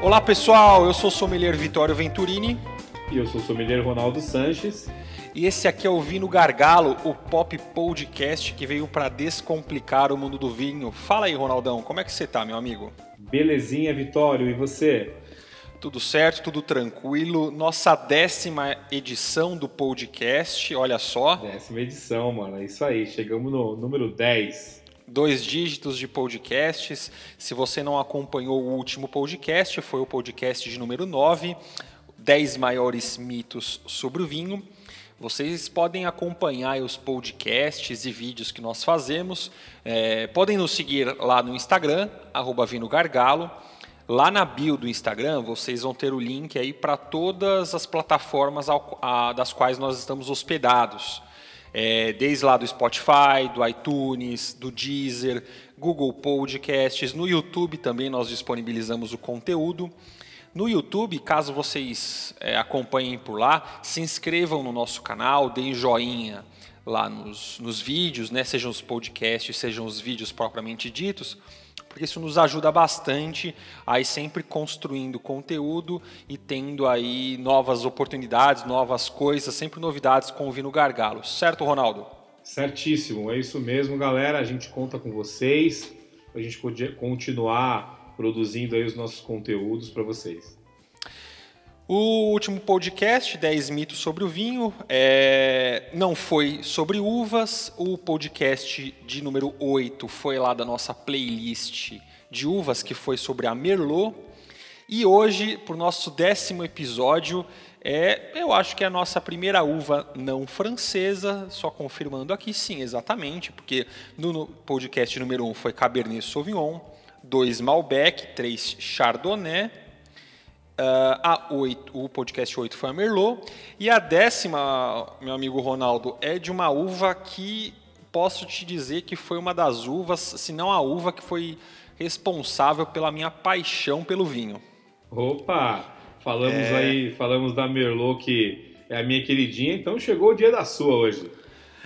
Olá pessoal, eu sou o sommelier Vitório Venturini. E eu sou o sommelier Ronaldo Sanches. E esse aqui é o Vino Gargalo, o Pop Podcast que veio para descomplicar o mundo do vinho. Fala aí, Ronaldão, como é que você tá, meu amigo? Belezinha, Vitório, e você? Tudo certo, tudo tranquilo. Nossa décima edição do podcast, olha só. Décima edição, mano, é isso aí. Chegamos no número 10. Dois dígitos de podcasts. Se você não acompanhou o último podcast, foi o podcast de número 9, 10 maiores mitos sobre o vinho. Vocês podem acompanhar os podcasts e vídeos que nós fazemos. É, podem nos seguir lá no Instagram, arroba Vino Gargalo. Lá na bio do Instagram, vocês vão ter o link aí para todas as plataformas ao, a, das quais nós estamos hospedados. É, desde lá do Spotify, do iTunes, do Deezer, Google Podcasts, no YouTube também nós disponibilizamos o conteúdo. No YouTube, caso vocês é, acompanhem por lá, se inscrevam no nosso canal, deem joinha lá nos, nos vídeos, né, sejam os podcasts, sejam os vídeos propriamente ditos porque isso nos ajuda bastante a ir sempre construindo conteúdo e tendo aí novas oportunidades, novas coisas, sempre novidades com o Vino Gargalo. Certo, Ronaldo? Certíssimo, é isso mesmo, galera. A gente conta com vocês, a gente continuar produzindo aí os nossos conteúdos para vocês. O último podcast, 10 mitos sobre o vinho, é... não foi sobre uvas. O podcast de número 8 foi lá da nossa playlist de uvas, que foi sobre a Merlot. E hoje, para o nosso décimo episódio, é, eu acho que é a nossa primeira uva não francesa, só confirmando aqui, sim, exatamente, porque no podcast número 1 foi Cabernet Sauvignon, 2 Malbec, 3 Chardonnay, Uh, a 8, o podcast 8 foi a Merlot. E a décima, meu amigo Ronaldo, é de uma uva que posso te dizer que foi uma das uvas, se não a uva que foi responsável pela minha paixão pelo vinho. Opa! Falamos é... aí, falamos da Merlot que é a minha queridinha, então chegou o dia da sua hoje.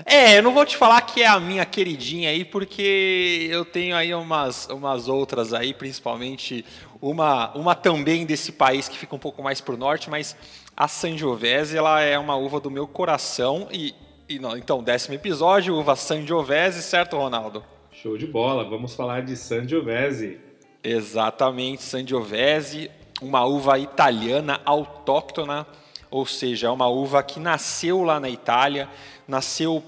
É, eu não vou te falar que é a minha queridinha aí, porque eu tenho aí umas, umas outras aí, principalmente uma, uma também desse país que fica um pouco mais para o norte, mas a Sangiovese ela é uma uva do meu coração e, e não, então décimo episódio uva Sangiovese, certo, Ronaldo? Show de bola, vamos falar de Sangiovese. Exatamente, Sangiovese, uma uva italiana autóctona, ou seja, é uma uva que nasceu lá na Itália, nasceu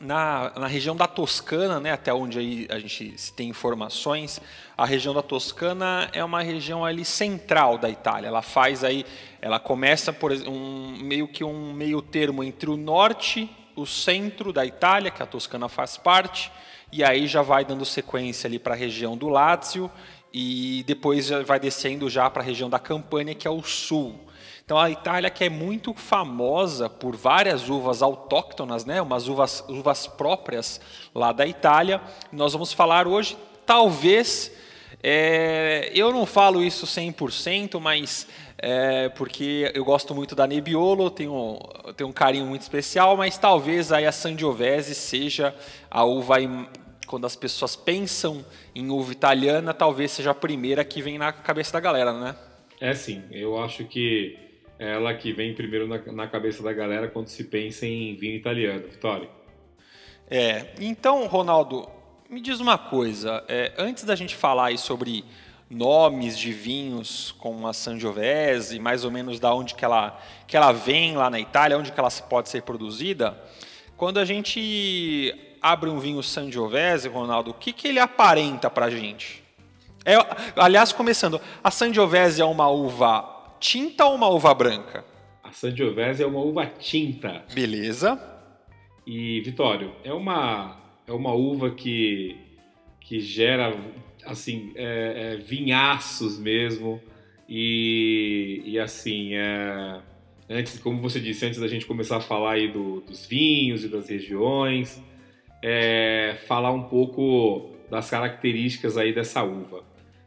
na, na região da Toscana, né, até onde a gente tem informações, a região da Toscana é uma região ali central da Itália. Ela faz aí, ela começa por um meio que um meio termo entre o norte, o centro da Itália, que a Toscana faz parte, e aí já vai dando sequência ali para a região do Lácio e depois vai descendo já para a região da Campânia, que é o sul. Então a Itália que é muito famosa por várias uvas autóctonas, né, umas uvas, uvas próprias lá da Itália. Nós vamos falar hoje, talvez, é, eu não falo isso 100%, mas é, porque eu gosto muito da Nebbiolo, tenho, tenho um carinho muito especial, mas talvez aí a Sangiovese seja a uva, quando as pessoas pensam em uva italiana, talvez seja a primeira que vem na cabeça da galera, né? É sim, eu acho que ela que vem primeiro na, na cabeça da galera quando se pensa em vinho italiano, Vitória. É, então, Ronaldo, me diz uma coisa. É, antes da gente falar sobre nomes de vinhos como a Sangiovese, mais ou menos da onde que ela, que ela vem lá na Itália, onde que ela pode ser produzida, quando a gente abre um vinho Sangiovese, Ronaldo, o que, que ele aparenta para a gente? É, aliás, começando, a Sangiovese é uma uva tinta ou uma uva branca? A Sangiovese é uma uva tinta. Beleza. E, Vitório, é uma, é uma uva que, que gera, assim, é, é, vinhaços mesmo. E, e assim, é, antes, como você disse, antes da gente começar a falar aí do, dos vinhos e das regiões, é, falar um pouco das características aí dessa uva,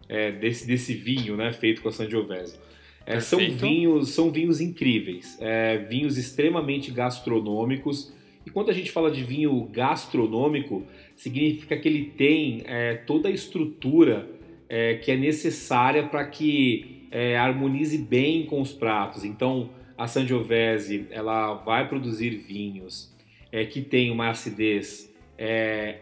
é, desse, desse vinho, né, feito com a Sangiovese. É, são vinhos, são vinhos incríveis, é, vinhos extremamente gastronômicos. E quando a gente fala de vinho gastronômico, significa que ele tem é, toda a estrutura é, que é necessária para que é, harmonize bem com os pratos. Então, a Sangiovese ela vai produzir vinhos é, que têm uma acidez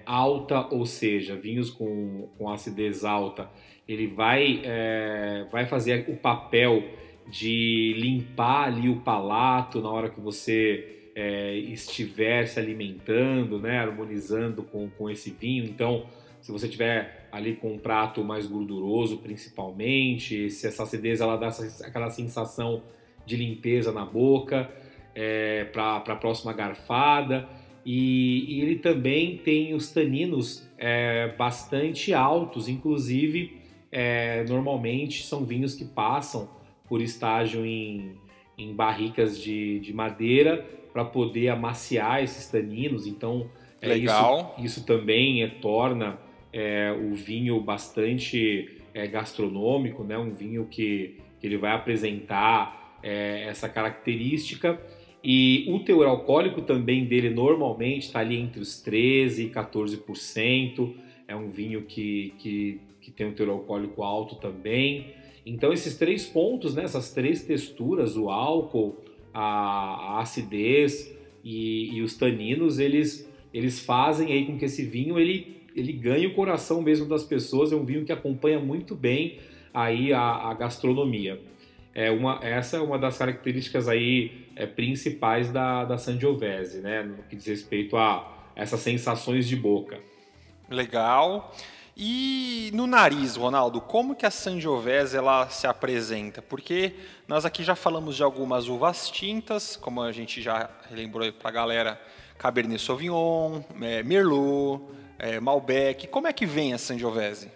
alta, ou seja, vinhos com, com acidez alta, ele vai, é, vai fazer o papel de limpar ali o palato na hora que você é, estiver se alimentando, né, harmonizando com, com esse vinho. Então, se você tiver ali com um prato mais gorduroso, principalmente, se essa acidez ela dá essa, aquela sensação de limpeza na boca é, para a próxima garfada. E, e, ele também tem os taninos é, bastante altos, inclusive é, normalmente são vinhos que passam por estágio em, em barricas de, de madeira para poder amaciar esses taninos. Então, é, Legal. Isso, isso também é, torna é, o vinho bastante é, gastronômico, né? um vinho que, que ele vai apresentar é, essa característica. E o teor alcoólico também dele normalmente está ali entre os 13% e 14%. É um vinho que, que, que tem um teor alcoólico alto também. Então, esses três pontos, né, essas três texturas, o álcool, a, a acidez e, e, os taninos, eles, eles fazem aí com que esse vinho ele, ele ganhe o coração mesmo das pessoas. É um vinho que acompanha muito bem aí a, a gastronomia. É uma, essa é uma das características aí é, principais da, da Sangiovese, né, no que diz respeito a essas sensações de boca. Legal. E no nariz, Ronaldo, como que a Sangiovese ela se apresenta? Porque nós aqui já falamos de algumas uvas tintas, como a gente já lembrou para a galera, Cabernet Sauvignon, é, Merlot, é, Malbec. Como é que vem a Sangiovese?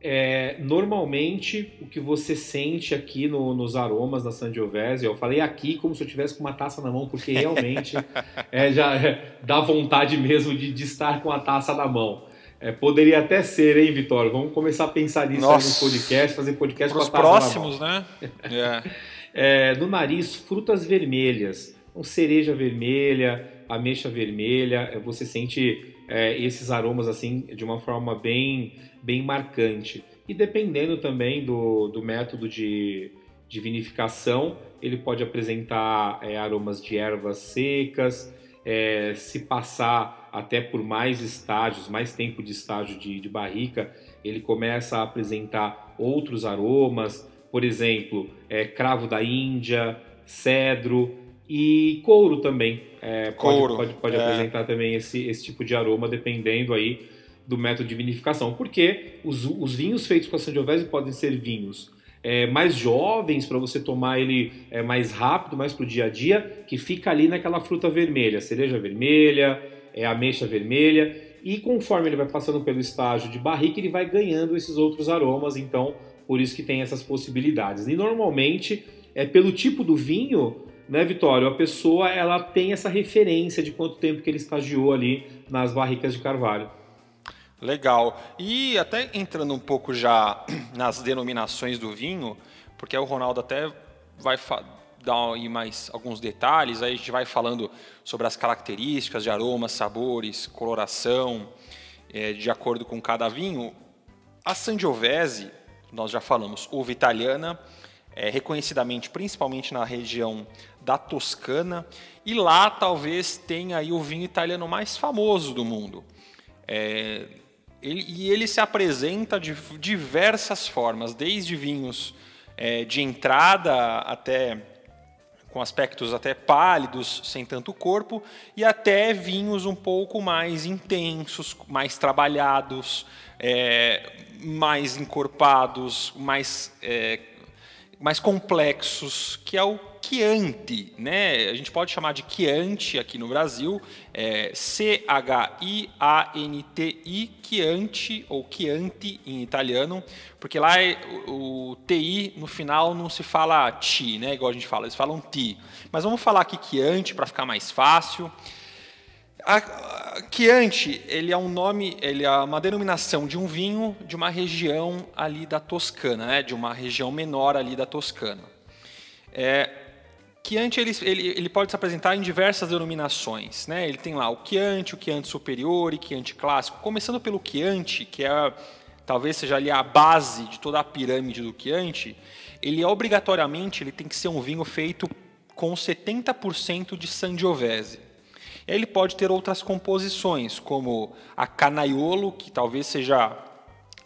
É, normalmente, o que você sente aqui no, nos aromas da Sangiovese, eu falei aqui como se eu tivesse com uma taça na mão, porque realmente é, já é, dá vontade mesmo de, de estar com a taça na mão. É, poderia até ser, hein, Vitório? Vamos começar a pensar nisso no podcast, fazer podcast Para os próximos, né? yeah. é, no nariz, frutas vermelhas. Então, cereja vermelha, ameixa vermelha. É, você sente é, esses aromas assim de uma forma bem, bem marcante. E dependendo também do, do método de, de vinificação, ele pode apresentar é, aromas de ervas secas, é, se passar até por mais estágios, mais tempo de estágio de, de barrica, ele começa a apresentar outros aromas, por exemplo, é, cravo da Índia, cedro e couro também. É, couro. Pode, pode, pode é. apresentar também esse, esse tipo de aroma, dependendo aí do método de vinificação. Porque os, os vinhos feitos com a Sangiovese podem ser vinhos é, mais jovens para você tomar ele é, mais rápido, mais para o dia a dia, que fica ali naquela fruta vermelha, cereja vermelha, é, ameixa vermelha, e conforme ele vai passando pelo estágio de barrica, ele vai ganhando esses outros aromas, então por isso que tem essas possibilidades. E normalmente, é pelo tipo do vinho, né, Vitório, a pessoa ela tem essa referência de quanto tempo que ele estagiou ali nas barricas de carvalho. Legal. E até entrando um pouco já nas denominações do vinho, porque o Ronaldo até vai dar aí mais alguns detalhes, aí a gente vai falando sobre as características de aromas, sabores, coloração, é, de acordo com cada vinho. A Sangiovese, nós já falamos, uva italiana, é, reconhecidamente principalmente na região da Toscana, e lá talvez tenha aí o vinho italiano mais famoso do mundo. É, ele, e ele se apresenta de diversas formas, desde vinhos é, de entrada até com aspectos até pálidos, sem tanto corpo, e até vinhos um pouco mais intensos, mais trabalhados, é, mais encorpados, mais, é, mais complexos, que é o Chianti, né? A gente pode chamar de Chianti aqui no Brasil, é C-H-I-A-N-T-I, Chianti ou Chianti em italiano, porque lá é, o, o TI no final não se fala ti, né? Igual a gente fala, eles falam ti. Mas vamos falar aqui Chianti para ficar mais fácil. Chianti, ele é um nome, ele é uma denominação de um vinho de uma região ali da Toscana, né? De uma região menor ali da Toscana. É, Chianti ele, ele, ele, pode se apresentar em diversas denominações. Né? Ele tem lá o Chianti, o Chianti superior e Chianti clássico. Começando pelo Chianti, que é talvez seja ali a base de toda a pirâmide do Chianti, ele obrigatoriamente ele tem que ser um vinho feito com 70% de Sangiovese. Ele pode ter outras composições, como a Canaiolo, que talvez seja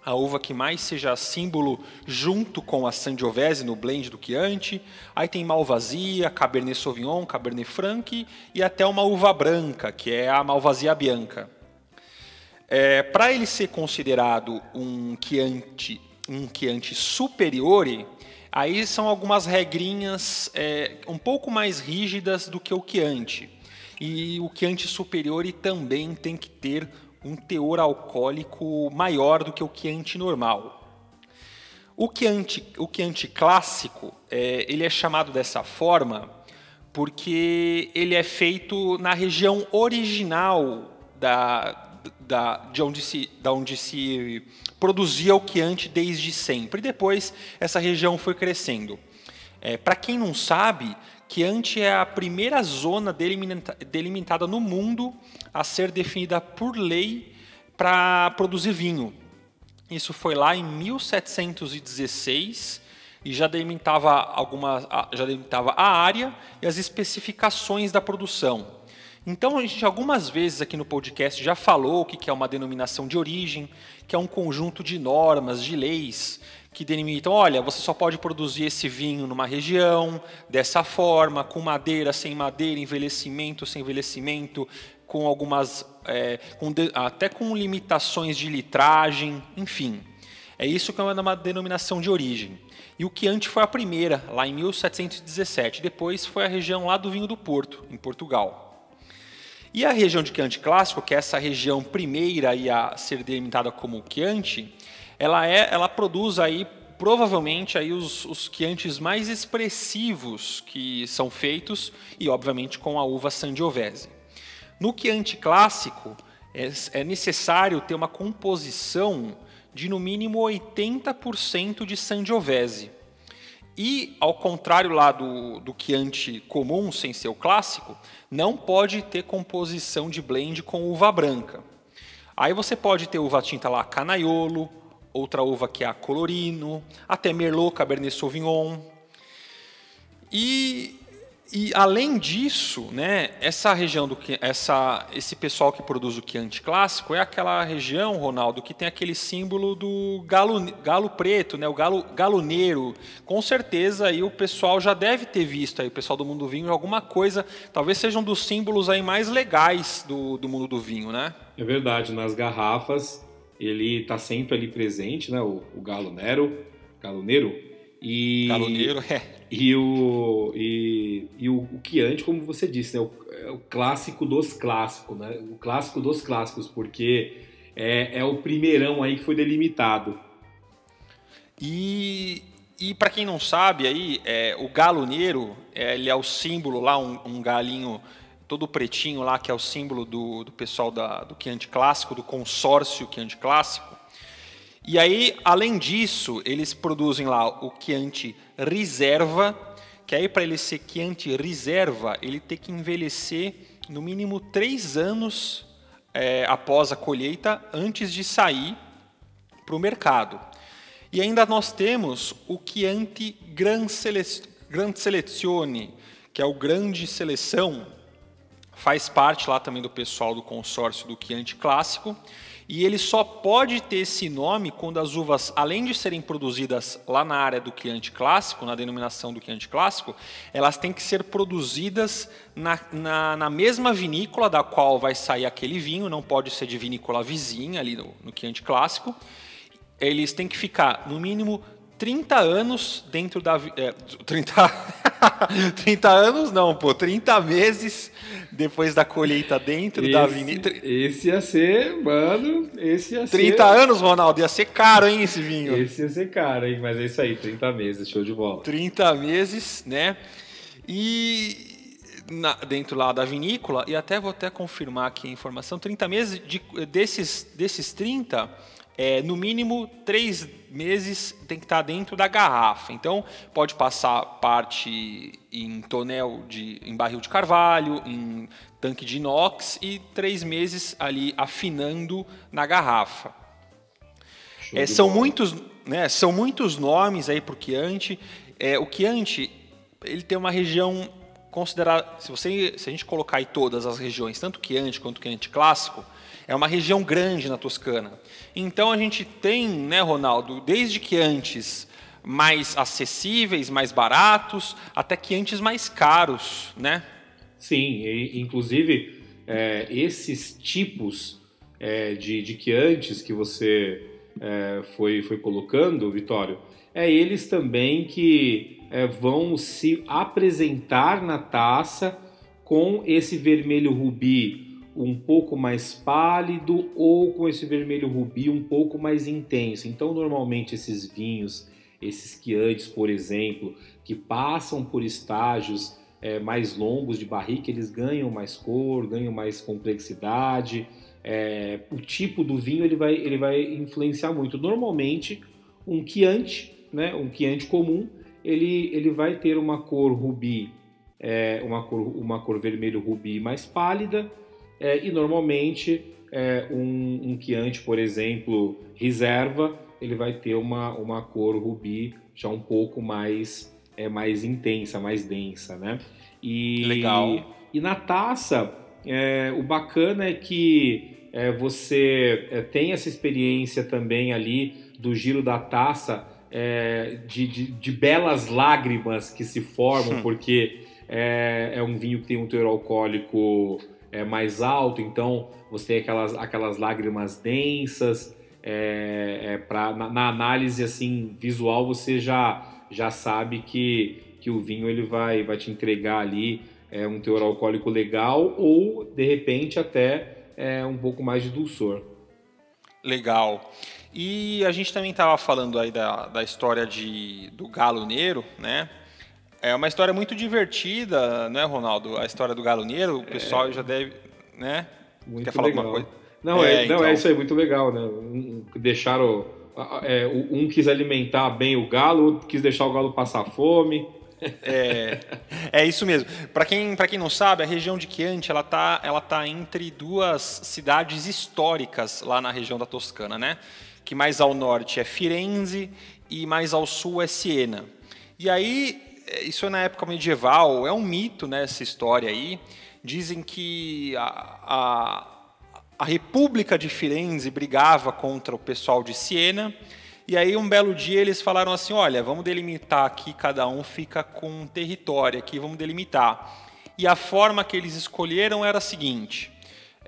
a uva que mais seja símbolo junto com a Sangiovese no blend do Chianti. Aí tem Malvasia, Cabernet Sauvignon, Cabernet Franc e até uma uva branca, que é a Malvasia Bianca. É, Para ele ser considerado um Chianti, um Chianti superiore, aí são algumas regrinhas é, um pouco mais rígidas do que o Chianti. E o Chianti Superiore também tem que ter um teor alcoólico maior do que o Chianti normal. O Chianti, o Chianti clássico, é, ele é chamado dessa forma porque ele é feito na região original da, da, de, onde se, da onde se produzia o Chianti desde sempre. E depois essa região foi crescendo. É, Para quem não sabe, Chianti é a primeira zona delimitada no mundo a ser definida por lei para produzir vinho. Isso foi lá em 1716 e já delimitava, alguma, já delimitava a área e as especificações da produção. Então, a gente algumas vezes aqui no podcast já falou o que é uma denominação de origem, que é um conjunto de normas, de leis que delimitam, olha, você só pode produzir esse vinho numa região, dessa forma, com madeira, sem madeira, envelhecimento, sem envelhecimento, com algumas, é, com de, até com limitações de litragem, enfim. É isso que é uma denominação de origem. E o Chianti foi a primeira, lá em 1717. Depois foi a região lá do vinho do Porto, em Portugal. E a região de Chianti clássico, que é essa região primeira a ser delimitada como Chianti, ela, é, ela produz aí provavelmente aí os, os quiantes mais expressivos que são feitos e obviamente com a uva Sangiovese. No Chianti clássico é, é necessário ter uma composição de no mínimo 80% de Sangiovese. E, ao contrário lá do, do Chianti comum, sem ser o clássico, não pode ter composição de blend com uva branca. Aí você pode ter uva tinta lá Canaiolo, outra uva que é a Colorino, até Merlot, Cabernet Sauvignon. E, e além disso, né, essa região do essa esse pessoal que produz o Chianti clássico é aquela região, Ronaldo, que tem aquele símbolo do galo, galo preto, né, o galo galoneiro. Com certeza aí o pessoal já deve ter visto aí, o pessoal do mundo do vinho alguma coisa, talvez seja um dos símbolos aí mais legais do, do mundo do vinho, né? É verdade, nas garrafas ele está sempre ali presente, né? O, o Galo Nero, Galo Nero. E, Galo Nero, é. E o, e, e o, o Chianti, como você disse, né? O, é o clássico dos clássicos, né? O clássico dos clássicos, porque é, é o primeirão aí que foi delimitado. E, e para quem não sabe aí, é, o Galo Nero, é, ele é o símbolo lá, um, um galinho todo pretinho lá, que é o símbolo do, do pessoal da, do Chianti Clássico, do consórcio Chianti Clássico. E aí, além disso, eles produzem lá o Chianti Reserva, que aí para ele ser Chianti Reserva, ele tem que envelhecer no mínimo três anos é, após a colheita, antes de sair para o mercado. E ainda nós temos o Chianti Gran, Sele Gran Selezione, que é o grande seleção, faz parte lá também do pessoal do consórcio do Chianti Clássico, e ele só pode ter esse nome quando as uvas, além de serem produzidas lá na área do Chianti Clássico, na denominação do Chianti Clássico, elas têm que ser produzidas na, na, na, mesma vinícola da qual vai sair aquele vinho, não pode ser de vinícola vizinha ali no, no Chianti Clássico. Eles têm que ficar, no mínimo, 30 anos dentro da. É, 30, 30 anos não, pô, 30 meses depois da colheita dentro esse, da avenida. Esse ia ser, mano, esse ia 30 ser... anos, Ronaldo, ia ser caro, hein, esse vinho. Esse ia ser caro, hein, mas é isso aí, 30 meses, show de bola. 30 meses, né? E na, dentro lá da vinícola, e até vou até confirmar aqui a informação, 30 meses, de, desses, desses 30, é, no mínimo três meses tem que estar dentro da garrafa. Então, pode passar parte em tonel de, em barril de carvalho, em tanque de inox e três meses ali afinando na garrafa. É, são muitos, né, são muitos nomes aí para o Chianti. É, o Chianti ele tem uma região considerada, se você, se a gente colocar aí todas as regiões, tanto Chianti quanto Chianti clássico, é uma região grande na Toscana. Então a gente tem, né, Ronaldo, desde que antes mais acessíveis, mais baratos, até que antes mais caros, né? Sim, e, inclusive é, esses tipos é, de, de Chiantis que você é, foi, foi colocando, Vitório, é eles também que é, vão se apresentar na taça com esse vermelho rubi um pouco mais pálido ou com esse vermelho rubi um pouco mais intenso. Então, normalmente esses vinhos, esses quiantes, por exemplo, que passam por estágios é, mais longos de barrica, eles ganham mais cor, ganham mais complexidade. É, o tipo do vinho ele vai, ele vai influenciar muito. Normalmente, um Chianti, né, um Chianti comum, ele, ele vai ter uma cor rubi, é, uma, cor, uma cor vermelho rubi mais pálida, é, e normalmente é, um, um Chianti, por exemplo, reserva, ele vai ter uma, uma cor rubi já um pouco mais, é, mais intensa, mais densa, né? E, Legal. E na taça, é, o bacana é que é, você é, tem essa experiência também ali do giro da taça, é, de, de, de, belas lágrimas que se formam, hum. porque é, é, um vinho que tem um teor alcoólico é, mais alto, então você tem aquelas, aquelas lágrimas densas. É, é pra, na, na, análise assim visual você já, já sabe que, que o vinho ele vai, vai te entregar ali é, um teor alcoólico legal ou de repente até é, um pouco mais de dulçor. Legal. E a gente também estava falando aí da, da história de, do Galo Negro, né? É uma história muito divertida, né, Ronaldo? A história do Galo Negro, o pessoal é... já deve, né? Muito Quer falar legal. alguma coisa? Não, é, é não, é então... é isso aí, muito legal, né? Deixaram. É, um quis alimentar bem o galo, outro quis deixar o galo passar fome. É, é isso mesmo. Para quem, quem não sabe, a região de Chianti ela tá, ela tá entre duas cidades históricas lá na região da Toscana, né? Que mais ao norte é Firenze e mais ao sul é Siena. E aí é, isso é na época medieval, é um mito né, essa história aí. Dizem que a, a, a República de Firenze brigava contra o pessoal de Siena, e aí um belo dia eles falaram assim, olha, vamos delimitar aqui, cada um fica com um território aqui, vamos delimitar. E a forma que eles escolheram era a seguinte,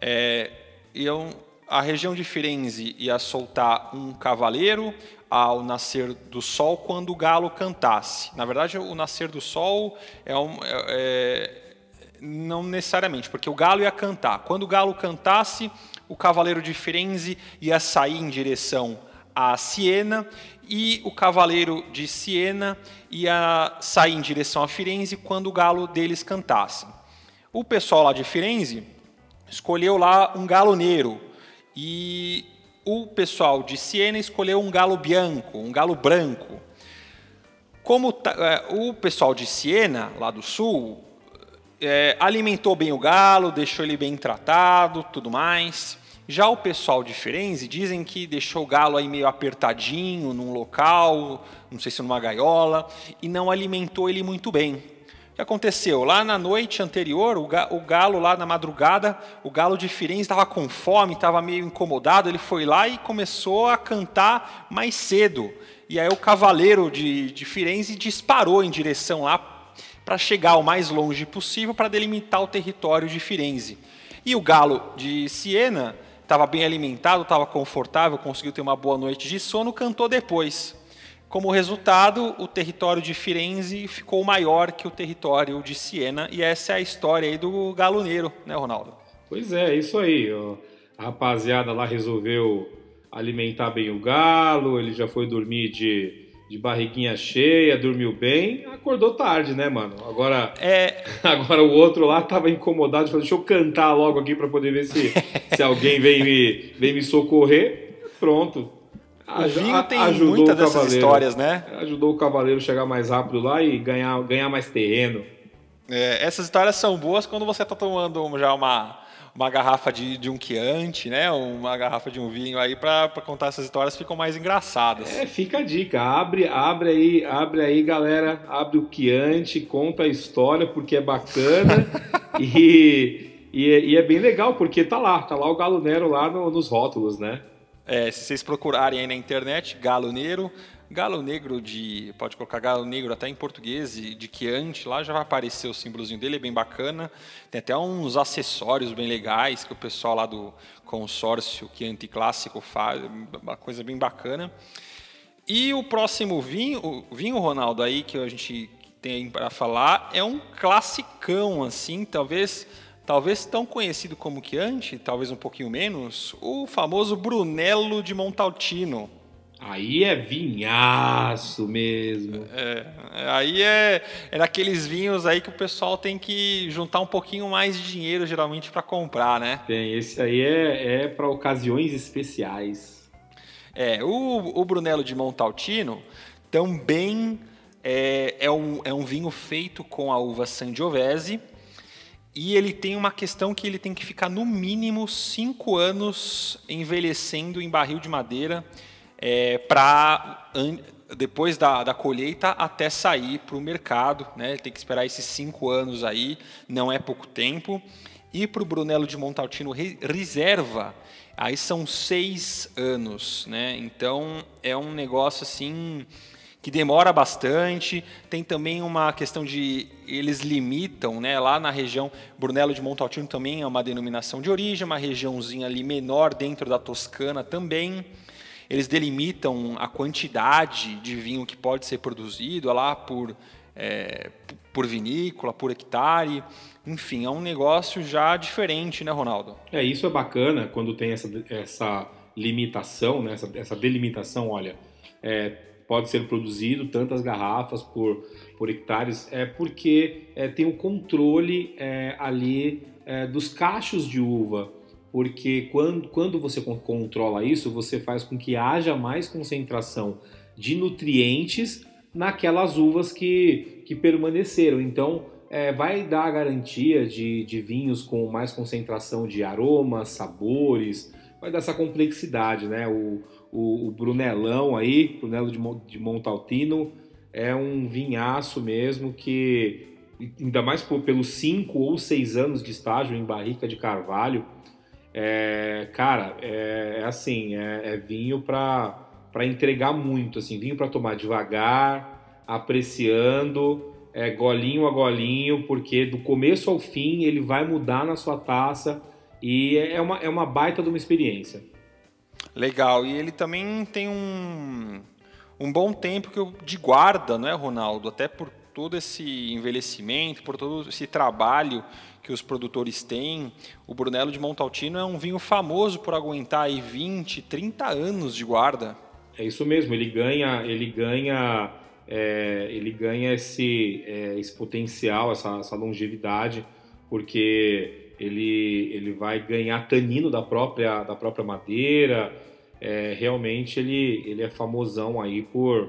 é, iam, a região de Firenze ia soltar um cavaleiro, ao nascer do sol quando o galo cantasse. Na verdade, o nascer do sol é, um, é, é não necessariamente, porque o galo ia cantar. Quando o galo cantasse, o cavaleiro de Firenze ia sair em direção a Siena e o cavaleiro de Siena ia sair em direção a Firenze quando o galo deles cantasse. O pessoal lá de Firenze escolheu lá um galo negro e o pessoal de Siena escolheu um galo bianco, um galo branco. Como é, o pessoal de Siena, lá do sul, é, alimentou bem o galo, deixou ele bem tratado, tudo mais. Já o pessoal de Firenze dizem que deixou o galo aí meio apertadinho num local, não sei se numa gaiola, e não alimentou ele muito bem. O que aconteceu? Lá na noite anterior, o galo lá na madrugada, o galo de Firenze estava com fome, estava meio incomodado, ele foi lá e começou a cantar mais cedo. E aí o cavaleiro de, de Firenze disparou em direção lá para chegar o mais longe possível para delimitar o território de Firenze. E o galo de Siena estava bem alimentado, estava confortável, conseguiu ter uma boa noite de sono, cantou depois. Como resultado, o território de Firenze ficou maior que o território de Siena, e essa é a história aí do galoneiro, né, Ronaldo? Pois é, isso aí. A rapaziada lá resolveu alimentar bem o galo, ele já foi dormir de, de barriguinha cheia, dormiu bem, acordou tarde, né, mano? Agora, é... agora o outro lá tava incomodado, falou, deixa eu cantar logo aqui para poder ver se, se alguém vem me, vem me socorrer. Pronto, o vinho tem muitas dessas histórias, né? Ajudou o cavaleiro a chegar mais rápido lá e ganhar, ganhar mais terreno. É, essas histórias são boas quando você está tomando já uma, uma garrafa de, de um Chianti, né? Uma garrafa de um vinho aí para contar essas histórias ficam mais engraçadas. É, fica a dica. Abre, abre aí, abre aí, galera. Abre o Chianti, conta a história porque é bacana e, e, e, é bem legal porque tá lá, tá lá o Galo Nero lá no, nos rótulos, né? É, se vocês procurarem aí na internet, Galo Nero, Galo negro de. Pode colocar galo negro até em português, de Chianti, lá já vai aparecer o símbolozinho dele, é bem bacana. Tem até uns acessórios bem legais que o pessoal lá do consórcio Chianti Clássico faz, uma coisa bem bacana. E o próximo vinho, o vinho Ronaldo aí que a gente tem para falar é um classicão assim, talvez talvez tão conhecido como Chianti, talvez um pouquinho menos, o famoso Brunello de Montaltino. Aí é vinhaço mesmo. É, aí é, é daqueles vinhos aí que o pessoal tem que juntar um pouquinho mais de dinheiro, geralmente, para comprar, né? Tem, esse aí é, é para ocasiões especiais. É, o, o Brunello de Montaltino também é, é, um, é um vinho feito com a uva Sangiovese e ele tem uma questão que ele tem que ficar no mínimo cinco anos envelhecendo em barril de madeira é, para depois da, da, colheita até sair para o mercado. Né? Tem que esperar esses cinco anos aí, não é pouco tempo. E para o Brunello de Montaltino reserva, aí são seis anos. Né? Então é um negócio assim que demora bastante. Tem também uma questão de eles limitam, né? Lá na região Brunello de Montaltino também é uma denominação de origem, uma regiãozinha ali menor dentro da Toscana também. Eles delimitam a quantidade de vinho que pode ser produzido lá por, é, por vinícola, por hectare. Enfim, é um negócio já diferente, né, Ronaldo? É, isso é bacana quando tem essa, essa limitação, né, essa, essa delimitação, olha, é, pode ser produzido tantas garrafas por, por hectares, é porque é, tem o controle é, ali é, dos cachos de uva porque quando, quando você controla isso, você faz com que haja mais concentração de nutrientes naquelas uvas que, que permaneceram. Então, é, vai dar a garantia de, de vinhos com mais concentração de aromas, sabores, vai dar essa complexidade, né? O, o, o Brunelão aí, Brunello de, de Montaltino, é um vinhaço mesmo que, ainda mais por, pelos cinco ou seis anos de estágio em barrica de carvalho, é, cara, é, é assim, é, é vinho para para entregar muito, assim, vinho para tomar devagar, apreciando, é, golinho a golinho, porque do começo ao fim ele vai mudar na sua taça e é uma, é uma baita de uma experiência. Legal, e ele também tem um, um bom tempo que eu, de guarda, não é, Ronaldo? Até por todo esse envelhecimento, por todo esse trabalho que os produtores têm. O Brunello de Montaltino é um vinho famoso por aguentar aí 20, 30 anos de guarda. É isso mesmo, ele ganha, ele ganha, é, ele ganha esse, é, esse potencial, essa, essa longevidade, porque ele, ele vai ganhar tanino da própria, da própria madeira. É, realmente ele, ele é famosão aí por,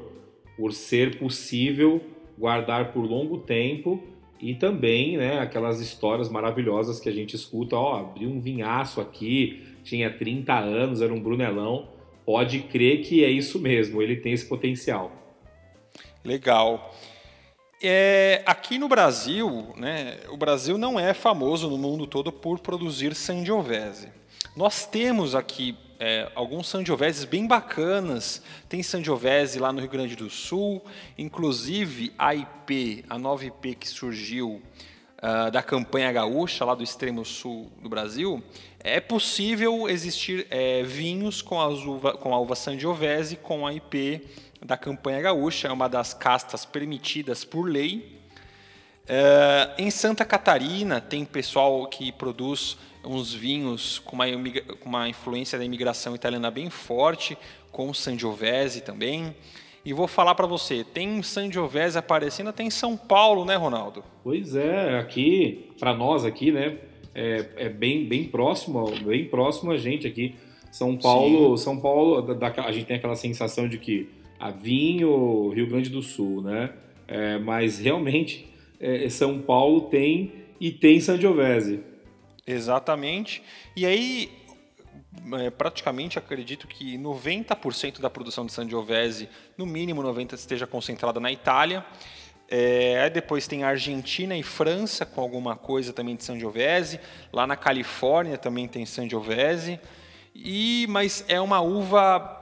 por ser possível guardar por longo tempo e também, né, aquelas histórias maravilhosas que a gente escuta, ó, abriu um vinhaço aqui, tinha 30 anos, era um Brunelão. Pode crer que é isso mesmo, ele tem esse potencial. Legal. É, aqui no Brasil, né, o Brasil não é famoso no mundo todo por produzir Sangiovese. Nós temos aqui é, alguns Sangioveses bem bacanas. Tem Sangiovese lá no Rio Grande do Sul, inclusive a IP, a nova IP que surgiu uh, da campanha gaúcha, lá do extremo sul do Brasil. É possível existir é, vinhos com a, uva, com a uva Sangiovese com a IP da campanha gaúcha, é uma das castas permitidas por lei. Uh, em Santa Catarina tem pessoal que produz uns vinhos com uma, com uma influência da imigração italiana bem forte, com Sangiovese também. E vou falar para você, tem Sangiovese aparecendo até em São Paulo, né, Ronaldo? Pois é, aqui, para nós aqui, né, é, é, bem, bem próximo, bem próximo a gente aqui. São Paulo, Sim. São Paulo, da, da, a gente tem aquela sensação de que a vinho, Rio Grande do Sul, né? É, mas realmente é, São Paulo tem e tem Sangiovese. Exatamente. E aí, é, praticamente acredito que 90% da produção de Sangiovese, no mínimo 90% esteja concentrada na Itália. É, depois tem Argentina e França com alguma coisa também de Sangiovese. Lá na Califórnia também tem Sangiovese. E mas é uma uva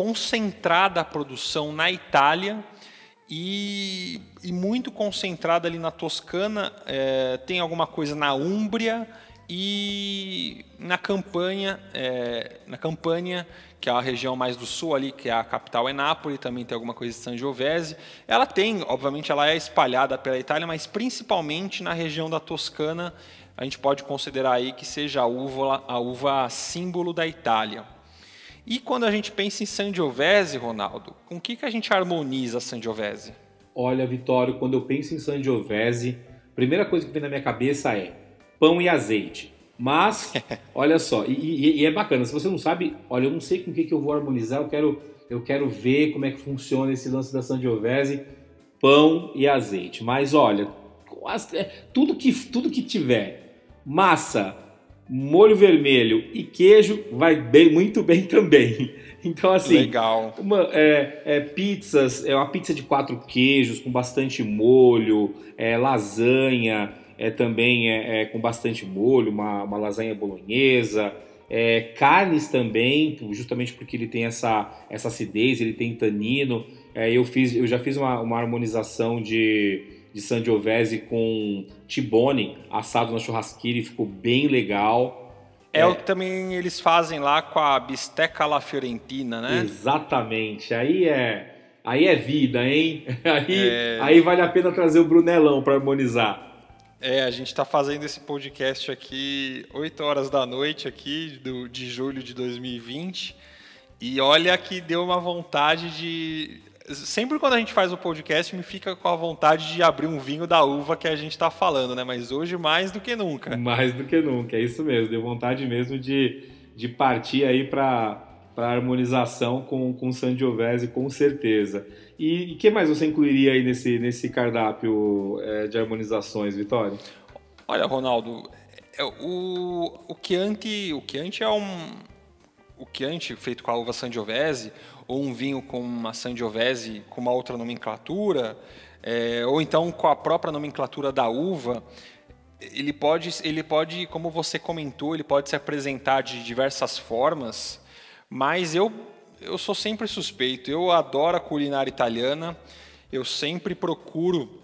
concentrada a produção na Itália e, e muito concentrada ali na Toscana. É, tem alguma coisa na Úmbria e na campanha, é, na campanha, que é a região mais do sul ali, que é a capital é Nápoles, também tem alguma coisa de Sangiovese. Ela tem, obviamente, ela é espalhada pela Itália, mas principalmente na região da Toscana, a gente pode considerar aí que seja a uva, a uva símbolo da Itália. E quando a gente pensa em Sangiovese, Ronaldo, com o que, que a gente harmoniza Sangiovese? Olha, Vitório, quando eu penso em Sangiovese, a primeira coisa que vem na minha cabeça é pão e azeite. Mas, olha só, e, e, e, é bacana, se você não sabe, olha, eu não sei com o que, que eu vou harmonizar, eu quero, eu quero ver como é que funciona esse lance da Sangiovese, pão e azeite. Mas olha, é, tudo que, tudo que tiver massa, molho vermelho e queijo vai bem, muito bem também. Então, assim, Legal. Uma, é, é, pizzas, é uma pizza de quatro queijos com bastante molho, é, lasanha, é também é, é, com bastante molho, uma, uma lasanha bolonhesa, é, carnes também, justamente porque ele tem essa, essa acidez, ele tem tanino. É, eu, fiz, eu já fiz uma, uma harmonização de, de Sangiovese com tibone assado na churrasqueira e ficou bem legal. É, é, o que também eles fazem lá com a bisteca alla fiorentina, né? Exatamente. Aí é, aí é vida, hein? Aí, é... aí vale a pena trazer o Brunelão para harmonizar. É, a gente está fazendo esse podcast aqui 8 horas da noite aqui do, de julho de 2020 e olha que deu uma vontade de sempre quando a gente faz o podcast me fica com a vontade de abrir um vinho da uva que a gente está falando, né? Mas hoje mais do que nunca. Mais do que nunca, é isso mesmo. Deu vontade mesmo de, de partir aí para para harmonização com, com Sangiovese, com certeza. E o que mais você incluiria aí nesse, nesse cardápio é, de harmonizações, Vitória? Olha, Ronaldo, é, o, o Chianti, o Chianti é um o Chianti feito com a uva Sangiovese ou um vinho com uma Sangiovese com uma outra nomenclatura, é, ou então com a própria nomenclatura da uva, ele pode, ele pode, como você comentou, ele pode se apresentar de diversas formas mas eu, eu sou sempre suspeito. Eu adoro a culinária italiana. Eu sempre procuro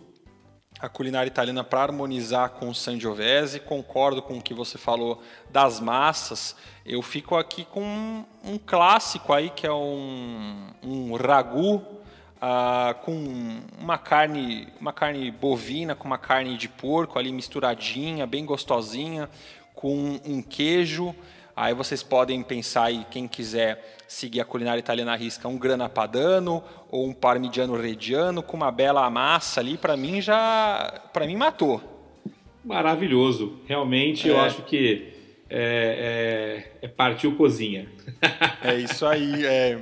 a culinária italiana para harmonizar com o Sangiovese. Concordo com o que você falou das massas. Eu fico aqui com um, um clássico aí que é um, um ragu ah, com uma carne, uma carne bovina, com uma carne de porco ali misturadinha, bem gostosinha, com um queijo Aí vocês podem pensar aí, quem quiser seguir a culinária italiana à risca, um grana padano ou um parmigiano reggiano com uma bela massa ali, para mim já, para mim matou. Maravilhoso, realmente é. eu acho que é, é, é partiu cozinha. É isso aí, é,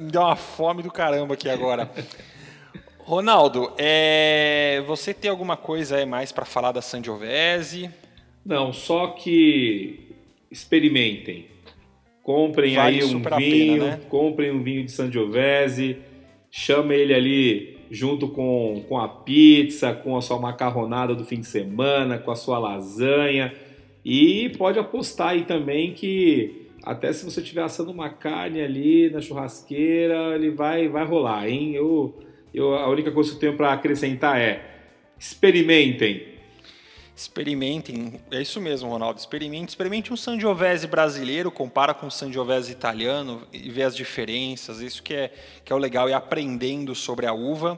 me deu uma fome do caramba aqui agora. Ronaldo, é, você tem alguma coisa mais para falar da Sangiovese? Não, só que experimentem. Comprem vale aí um vinho, pena, né? comprem um vinho de Sangiovese, chama ele ali junto com, com a pizza, com a sua macarronada do fim de semana, com a sua lasanha. E pode apostar aí também que até se você estiver assando uma carne ali na churrasqueira, ele vai, vai rolar, hein? Eu, eu, a única coisa que eu tenho para acrescentar é experimentem Experimentem, é isso mesmo, Ronaldo. Experimente, experimente um Sangiovese brasileiro, compara com o Sangiovese italiano e vê as diferenças. Isso que é, que é o legal, e aprendendo sobre a uva.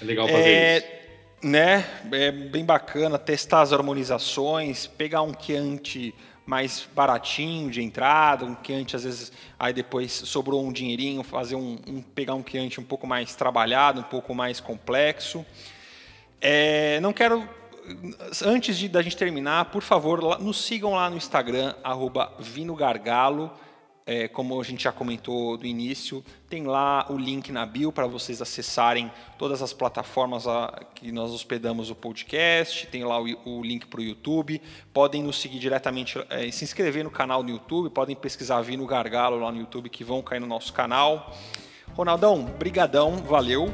É legal fazer é, isso. Né? É bem bacana testar as harmonizações, pegar um Chianti mais baratinho de entrada, um Chianti às vezes aí depois sobrou um dinheirinho, fazer um, um pegar um Chianti um pouco mais trabalhado, um pouco mais complexo. É, não quero antes de, da gente terminar, por favor, nos sigam lá no Instagram, arroba vinogargalo. é, como a gente já comentou do início, tem lá o link na bio para vocês acessarem todas as plataformas que nós hospedamos o podcast, tem lá o, o link para o YouTube, podem nos seguir diretamente, é, se inscrever no canal do YouTube, podem pesquisar Vino Gargalo lá no YouTube que vão cair no nosso canal. Ronaldão, brigadão, valeu.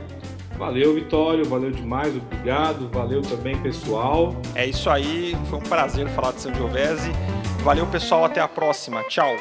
Valeu, Vitório, valeu demais, obrigado, valeu também, pessoal. É isso aí, foi um prazer falar de São Giovese. Valeu, pessoal, até a próxima. Tchau.